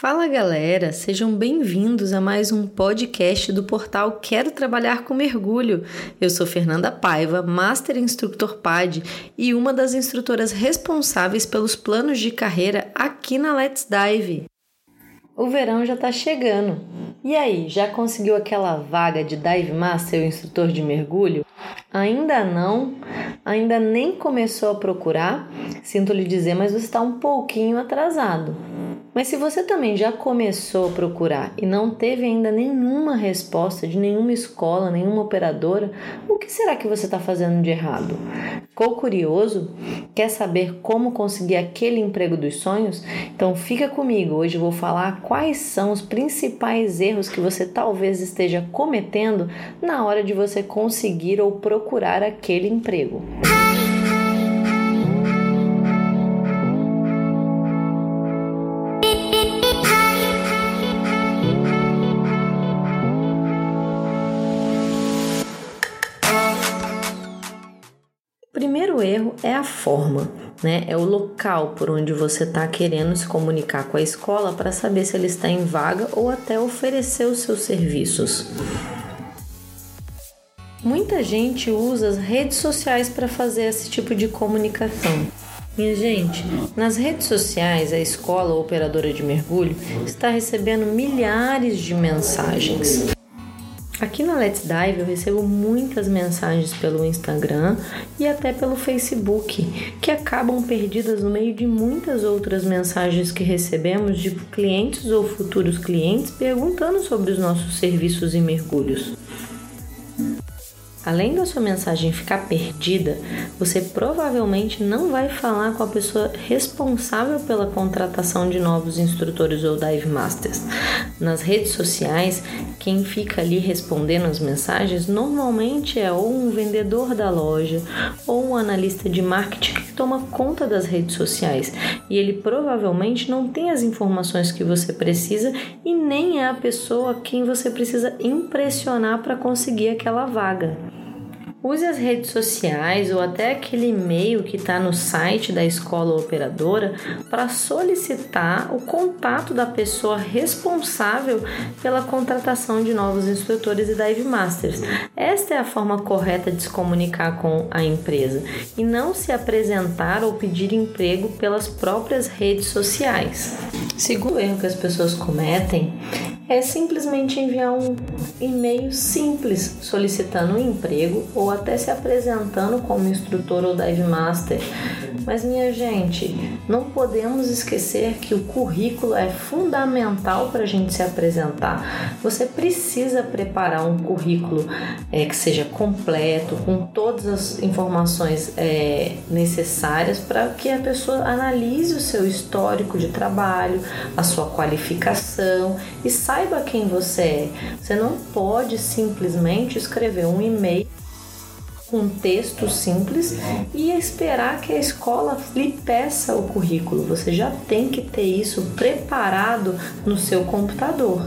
Fala galera, sejam bem-vindos a mais um podcast do portal Quero Trabalhar com Mergulho. Eu sou Fernanda Paiva, Master Instructor PAD e uma das instrutoras responsáveis pelos planos de carreira aqui na Let's Dive. O verão já está chegando. E aí, já conseguiu aquela vaga de Dive Master ou instrutor de mergulho? Ainda não? Ainda nem começou a procurar? Sinto lhe dizer, mas você está um pouquinho atrasado. Mas se você também já começou a procurar e não teve ainda nenhuma resposta de nenhuma escola, nenhuma operadora, o que será que você está fazendo de errado? Ficou curioso? Quer saber como conseguir aquele emprego dos sonhos? Então fica comigo, hoje eu vou falar quais são os principais erros que você talvez esteja cometendo na hora de você conseguir ou procurar aquele emprego. primeiro erro é a forma, né? É o local por onde você está querendo se comunicar com a escola para saber se ele está em vaga ou até oferecer os seus serviços. Muita gente usa as redes sociais para fazer esse tipo de comunicação. Minha gente, nas redes sociais, a escola ou operadora de mergulho está recebendo milhares de mensagens. Aqui na Let's Dive eu recebo muitas mensagens pelo Instagram e até pelo Facebook, que acabam perdidas no meio de muitas outras mensagens que recebemos de clientes ou futuros clientes perguntando sobre os nossos serviços e mergulhos. Além da sua mensagem ficar perdida, você provavelmente não vai falar com a pessoa responsável pela contratação de novos instrutores ou dive masters. Nas redes sociais, quem fica ali respondendo as mensagens normalmente é ou um vendedor da loja ou um analista de marketing que toma conta das redes sociais e ele provavelmente não tem as informações que você precisa e nem é a pessoa quem você precisa impressionar para conseguir aquela vaga. Use as redes sociais ou até aquele e-mail que está no site da escola operadora para solicitar o contato da pessoa responsável pela contratação de novos instrutores e dive masters. Esta é a forma correta de se comunicar com a empresa e não se apresentar ou pedir emprego pelas próprias redes sociais. Segundo erro que as pessoas cometem é simplesmente enviar um e-mail simples solicitando um emprego ou até se apresentando como instrutor ou dive master. Mas minha gente, não podemos esquecer que o currículo é fundamental para a gente se apresentar. Você precisa preparar um currículo é, que seja completo, com todas as informações é, necessárias para que a pessoa analise o seu histórico de trabalho, a sua qualificação e saiba quem você é. Você não pode simplesmente escrever um e-mail um texto simples e esperar que a escola lhe peça o currículo. Você já tem que ter isso preparado no seu computador.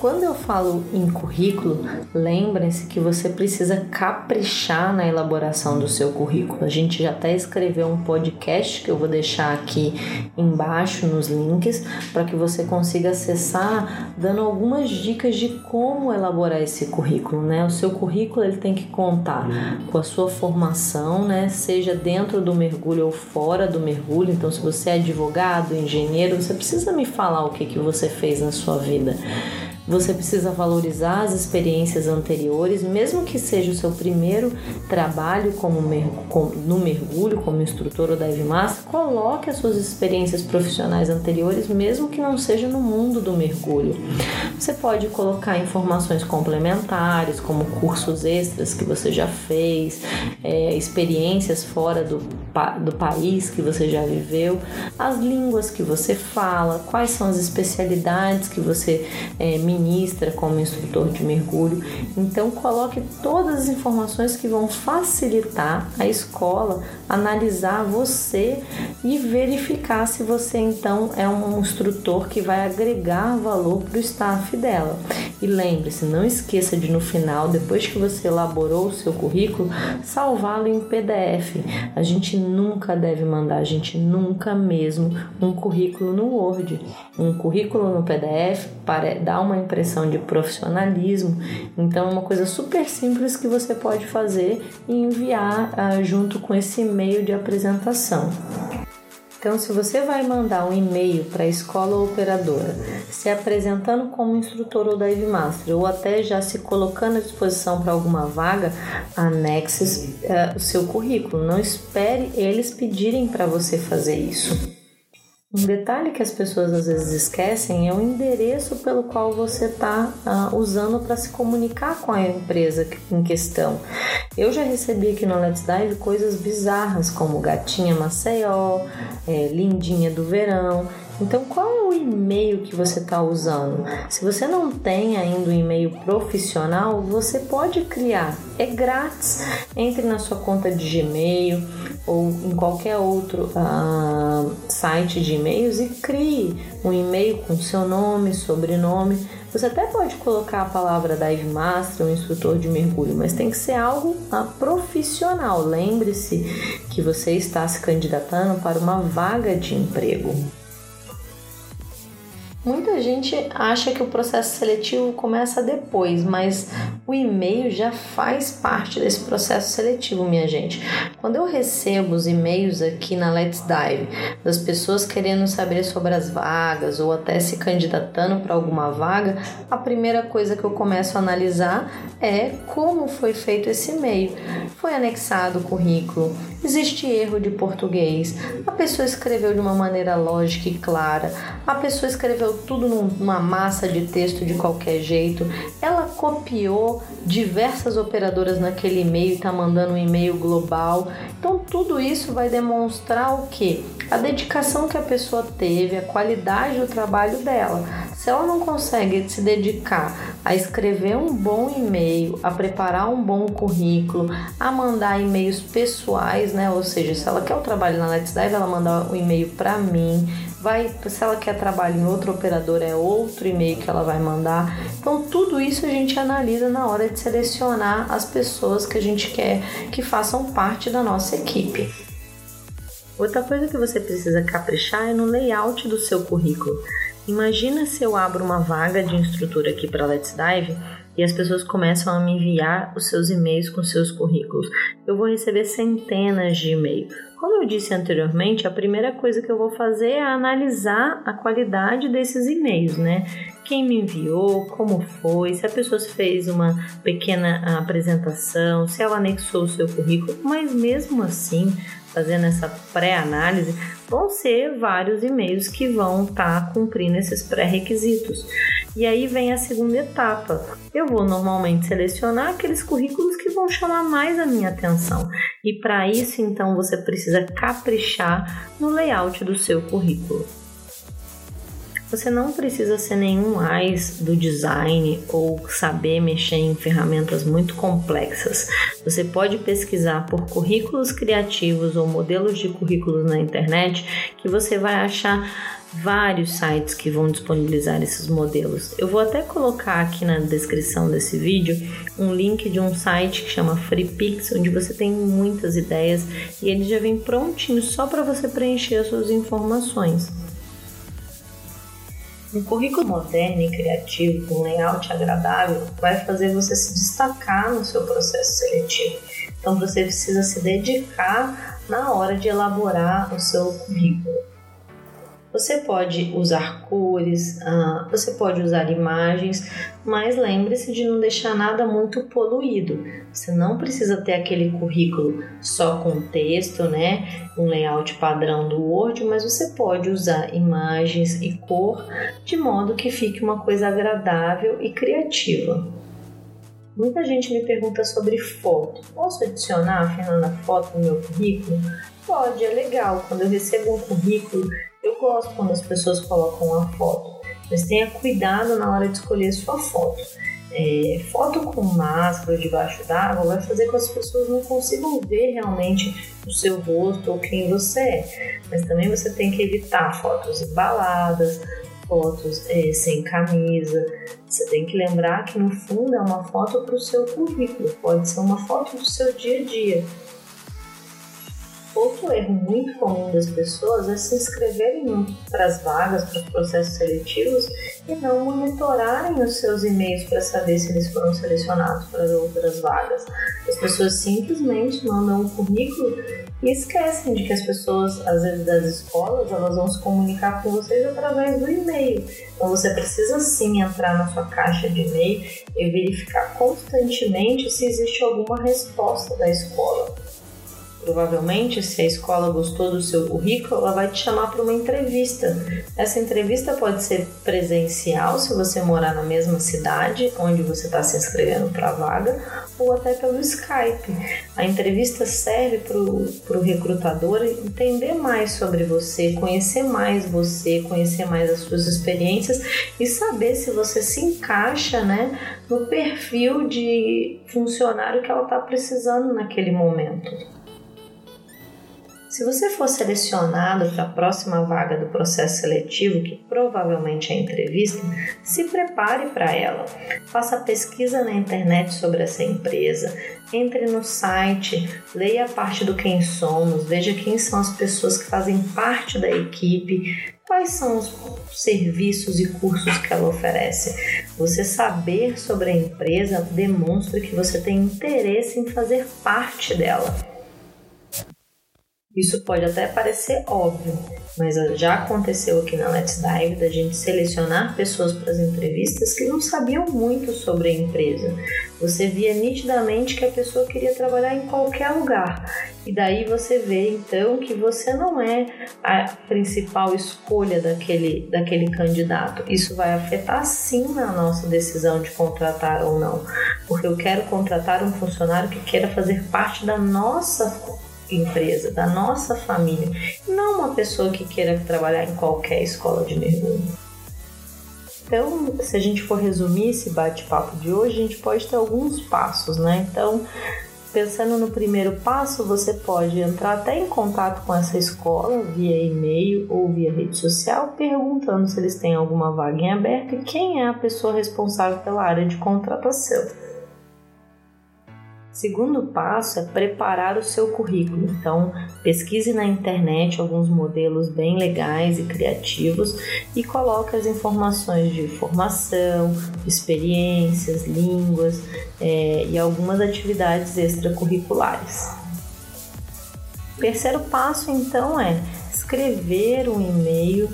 Quando eu falo em currículo, lembrem-se que você precisa caprichar na elaboração do seu currículo. A gente já até escreveu um podcast que eu vou deixar aqui embaixo nos links para que você consiga acessar, dando algumas dicas de como elaborar esse currículo, né? O seu currículo ele tem que contar com a sua formação, né? Seja dentro do mergulho ou fora do mergulho. Então, se você é advogado, engenheiro, você precisa me falar o que que você fez na sua vida. Você precisa valorizar as experiências anteriores, mesmo que seja o seu primeiro trabalho como no mergulho, como instrutor ou dive master, coloque as suas experiências profissionais anteriores, mesmo que não seja no mundo do mergulho. Você pode colocar informações complementares, como cursos extras que você já fez, é, experiências fora do, do país que você já viveu, as línguas que você fala, quais são as especialidades que você é, ministra como instrutor de mergulho. Então, coloque todas as informações que vão facilitar a escola analisar você e verificar se você então é um instrutor que vai agregar valor para o staff dela. E lembre-se, não esqueça de no final, depois que você elaborou o seu currículo, salvá-lo em PDF. A gente nunca deve mandar, a gente nunca mesmo, um currículo no Word. Um currículo no PDF para dá uma impressão de profissionalismo. Então é uma coisa super simples que você pode fazer e enviar uh, junto com esse e-mail de apresentação. Então, se você vai mandar um e-mail para a escola operadora, se apresentando como instrutor ou dive master, ou até já se colocando à disposição para alguma vaga, anexe uh, o seu currículo. Não espere eles pedirem para você fazer isso. Um detalhe que as pessoas às vezes esquecem é o endereço pelo qual você está uh, usando para se comunicar com a empresa em questão. Eu já recebi aqui no Let's Dive coisas bizarras como Gatinha Maceió, é, Lindinha do Verão. Então, qual é o e-mail que você está usando? Se você não tem ainda um e-mail profissional, você pode criar. É grátis. Entre na sua conta de Gmail ou em qualquer outro uh, site de e-mails e crie um e-mail com seu nome, sobrenome. Você até pode colocar a palavra dive master ou instrutor de mergulho, mas tem que ser algo uh, profissional. Lembre-se que você está se candidatando para uma vaga de emprego. Muita gente acha que o processo seletivo começa depois, mas o e-mail já faz parte desse processo seletivo, minha gente. Quando eu recebo os e-mails aqui na Let's Dive das pessoas querendo saber sobre as vagas ou até se candidatando para alguma vaga, a primeira coisa que eu começo a analisar é como foi feito esse e-mail. Foi anexado o currículo? Existe erro de português? A pessoa escreveu de uma maneira lógica e clara? A pessoa escreveu tudo numa massa de texto de qualquer jeito. Ela copiou diversas operadoras naquele e-mail e está mandando um e-mail global. Então, tudo isso vai demonstrar o que? A dedicação que a pessoa teve, a qualidade do trabalho dela. Se ela não consegue se dedicar a escrever um bom e-mail, a preparar um bom currículo, a mandar e-mails pessoais, né? Ou seja, se ela quer o trabalho na Let's Dive, ela manda um e-mail para mim, vai, se ela quer trabalho em outro operador, é outro e-mail que ela vai mandar. Então, tudo isso a gente analisa na hora de selecionar as pessoas que a gente quer que façam parte da nossa equipe. Outra coisa que você precisa caprichar é no layout do seu currículo. Imagina se eu abro uma vaga de instrutor aqui para Let's Dive e as pessoas começam a me enviar os seus e-mails com seus currículos. Eu vou receber centenas de e-mails. Como eu disse anteriormente, a primeira coisa que eu vou fazer é analisar a qualidade desses e-mails, né? Quem me enviou, como foi, se a pessoa fez uma pequena apresentação, se ela anexou o seu currículo, mas mesmo assim, fazendo essa pré-análise, vão ser vários e-mails que vão estar tá cumprindo esses pré-requisitos. E aí vem a segunda etapa. Eu vou normalmente selecionar aqueles currículos que vão chamar mais a minha atenção. E para isso, então, você precisa caprichar no layout do seu currículo. Você não precisa ser nenhum AIS do design ou saber mexer em ferramentas muito complexas. Você pode pesquisar por currículos criativos ou modelos de currículos na internet que você vai achar vários sites que vão disponibilizar esses modelos. Eu vou até colocar aqui na descrição desse vídeo um link de um site que chama FreePix, onde você tem muitas ideias e ele já vem prontinho só para você preencher as suas informações. Um currículo moderno e criativo, com layout agradável, vai fazer você se destacar no seu processo seletivo. Então você precisa se dedicar na hora de elaborar o seu currículo. Você pode usar cores, uh, você pode usar imagens, mas lembre-se de não deixar nada muito poluído. Você não precisa ter aquele currículo só com texto, né? Um layout padrão do Word, mas você pode usar imagens e cor de modo que fique uma coisa agradável e criativa. Muita gente me pergunta sobre foto. Posso adicionar a Fernanda foto no meu currículo? Pode, é legal. Quando eu recebo um currículo, eu gosto quando as pessoas colocam a foto, mas tenha cuidado na hora de escolher sua foto. É, foto com máscara debaixo d'água vai fazer com que as pessoas não consigam ver realmente o seu rosto ou quem você é. Mas também você tem que evitar fotos embaladas, fotos é, sem camisa. Você tem que lembrar que no fundo é uma foto para o seu currículo, pode ser uma foto do seu dia a dia outro erro muito comum das pessoas é se inscreverem para as vagas, para os processos seletivos e não monitorarem os seus e-mails para saber se eles foram selecionados para outras vagas. As pessoas simplesmente mandam um currículo e esquecem de que as pessoas, às vezes das escolas, elas vão se comunicar com vocês através do e-mail. Então você precisa sim entrar na sua caixa de e-mail e verificar constantemente se existe alguma resposta da escola. Provavelmente, se a escola gostou do seu currículo, ela vai te chamar para uma entrevista. Essa entrevista pode ser presencial, se você morar na mesma cidade onde você está se inscrevendo para a vaga, ou até pelo Skype. A entrevista serve para o recrutador entender mais sobre você, conhecer mais você, conhecer mais as suas experiências e saber se você se encaixa né, no perfil de funcionário que ela está precisando naquele momento. Se você for selecionado para a próxima vaga do processo seletivo, que provavelmente é entrevista, se prepare para ela. Faça pesquisa na internet sobre essa empresa, entre no site, leia a parte do quem somos, veja quem são as pessoas que fazem parte da equipe, quais são os serviços e cursos que ela oferece. Você saber sobre a empresa demonstra que você tem interesse em fazer parte dela. Isso pode até parecer óbvio, mas já aconteceu aqui na Let's Dive da gente selecionar pessoas para as entrevistas que não sabiam muito sobre a empresa. Você via nitidamente que a pessoa queria trabalhar em qualquer lugar. E daí você vê então que você não é a principal escolha daquele, daquele candidato. Isso vai afetar sim na nossa decisão de contratar ou não. Porque eu quero contratar um funcionário que queira fazer parte da nossa empresa, da nossa família, não uma pessoa que queira trabalhar em qualquer escola de mergulho. Então, se a gente for resumir esse bate-papo de hoje, a gente pode ter alguns passos, né? Então, pensando no primeiro passo, você pode entrar até em contato com essa escola via e-mail ou via rede social, perguntando se eles têm alguma vaga em aberto e quem é a pessoa responsável pela área de contratação. Segundo passo é preparar o seu currículo. Então, pesquise na internet alguns modelos bem legais e criativos e coloque as informações de formação, experiências, línguas é, e algumas atividades extracurriculares. O terceiro passo, então, é escrever um e-mail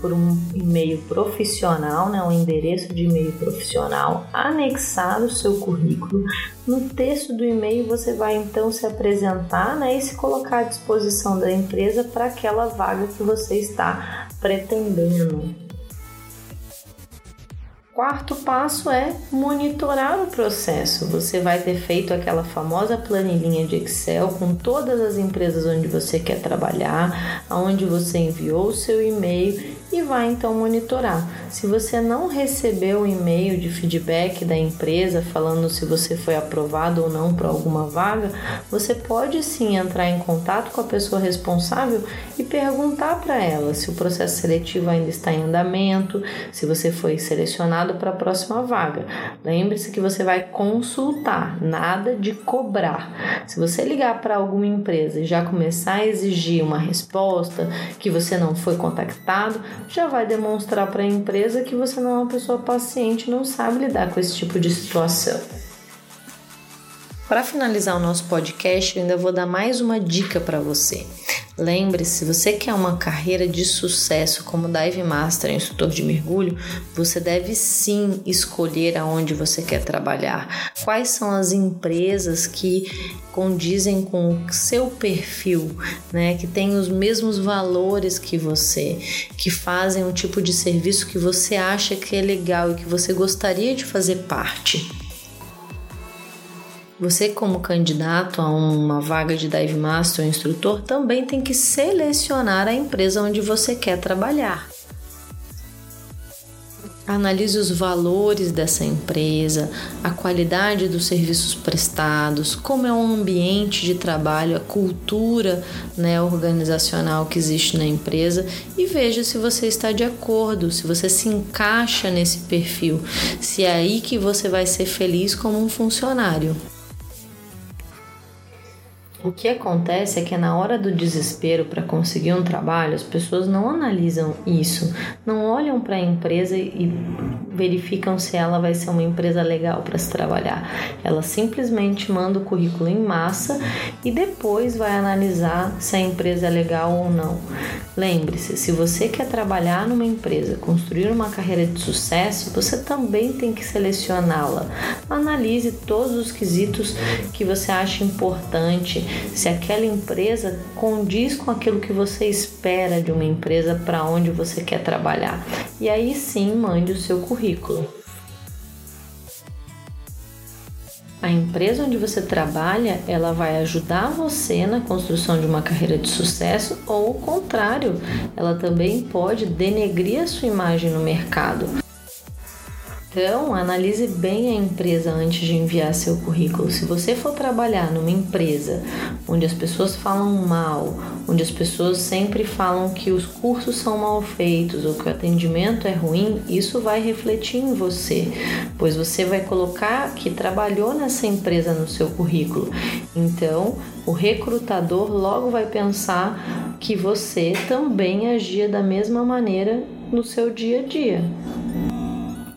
por um e-mail profissional, né, um endereço de e-mail profissional, anexar o seu currículo. No texto do e-mail você vai então se apresentar né, e se colocar à disposição da empresa para aquela vaga que você está pretendendo. Quarto passo é monitorar o processo. Você vai ter feito aquela famosa planilhinha de Excel com todas as empresas onde você quer trabalhar, aonde você enviou o seu e-mail e vai então monitorar. Se você não recebeu o e-mail de feedback da empresa falando se você foi aprovado ou não para alguma vaga, você pode sim entrar em contato com a pessoa responsável e perguntar para ela se o processo seletivo ainda está em andamento, se você foi selecionado para a próxima vaga. Lembre-se que você vai consultar, nada de cobrar. Se você ligar para alguma empresa e já começar a exigir uma resposta que você não foi contactado, já vai demonstrar para a empresa que você não é uma pessoa paciente, não sabe lidar com esse tipo de situação. Para finalizar o nosso podcast, eu ainda vou dar mais uma dica para você. Lembre-se, se você quer uma carreira de sucesso como Dive Master, instrutor de mergulho, você deve sim escolher aonde você quer trabalhar. Quais são as empresas que condizem com o seu perfil, né? Que têm os mesmos valores que você, que fazem um tipo de serviço que você acha que é legal e que você gostaria de fazer parte. Você, como candidato a uma vaga de Dive Master ou instrutor, também tem que selecionar a empresa onde você quer trabalhar. Analise os valores dessa empresa, a qualidade dos serviços prestados, como é o ambiente de trabalho, a cultura né, organizacional que existe na empresa e veja se você está de acordo, se você se encaixa nesse perfil, se é aí que você vai ser feliz como um funcionário. O que acontece é que na hora do desespero para conseguir um trabalho, as pessoas não analisam isso, não olham para a empresa e verificam se ela vai ser uma empresa legal para se trabalhar. Ela simplesmente manda o currículo em massa e depois vai analisar se a empresa é legal ou não. Lembre-se, se você quer trabalhar numa empresa, construir uma carreira de sucesso, você também tem que selecioná-la. Analise todos os quesitos que você acha importante se aquela empresa condiz com aquilo que você espera de uma empresa para onde você quer trabalhar. E aí sim, mande o seu currículo. A empresa onde você trabalha, ela vai ajudar você na construção de uma carreira de sucesso ou o contrário, ela também pode denegrir a sua imagem no mercado. Então, analise bem a empresa antes de enviar seu currículo. Se você for trabalhar numa empresa onde as pessoas falam mal, onde as pessoas sempre falam que os cursos são mal feitos ou que o atendimento é ruim, isso vai refletir em você, pois você vai colocar que trabalhou nessa empresa no seu currículo. Então, o recrutador logo vai pensar que você também agia da mesma maneira no seu dia a dia.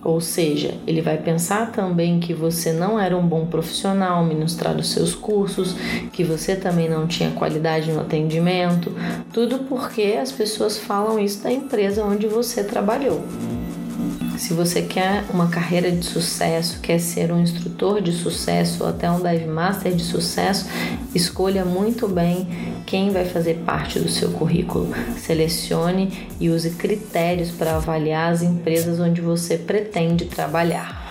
Ou seja, ele vai pensar também que você não era um bom profissional ministrar os seus cursos, que você também não tinha qualidade no atendimento, tudo porque as pessoas falam isso da empresa onde você trabalhou. Se você quer uma carreira de sucesso, quer ser um instrutor de sucesso ou até um dive master de sucesso, escolha muito bem quem vai fazer parte do seu currículo. Selecione e use critérios para avaliar as empresas onde você pretende trabalhar.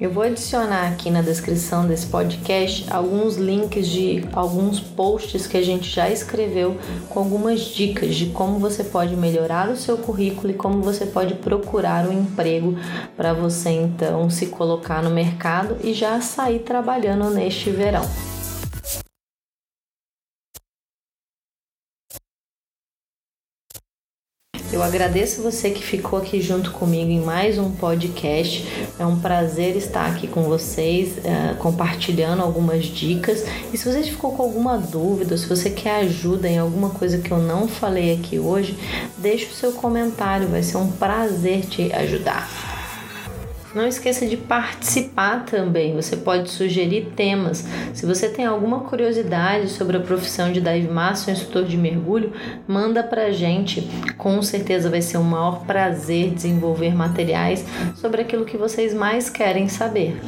Eu vou adicionar aqui na descrição desse podcast alguns links de alguns posts que a gente já escreveu com algumas dicas de como você pode melhorar o seu currículo e como você pode procurar um emprego para você então se colocar no mercado e já sair trabalhando neste verão. Eu agradeço você que ficou aqui junto comigo em mais um podcast. É um prazer estar aqui com vocês, uh, compartilhando algumas dicas. E se você ficou com alguma dúvida, se você quer ajuda em alguma coisa que eu não falei aqui hoje, deixe o seu comentário, vai ser um prazer te ajudar. Não esqueça de participar também. Você pode sugerir temas. Se você tem alguma curiosidade sobre a profissão de dive master ou instrutor de mergulho, manda pra gente. Com certeza vai ser um maior prazer desenvolver materiais sobre aquilo que vocês mais querem saber.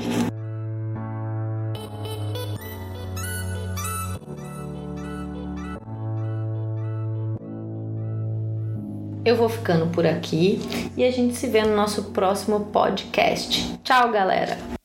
Eu vou ficando por aqui e a gente se vê no nosso próximo podcast. Tchau, galera!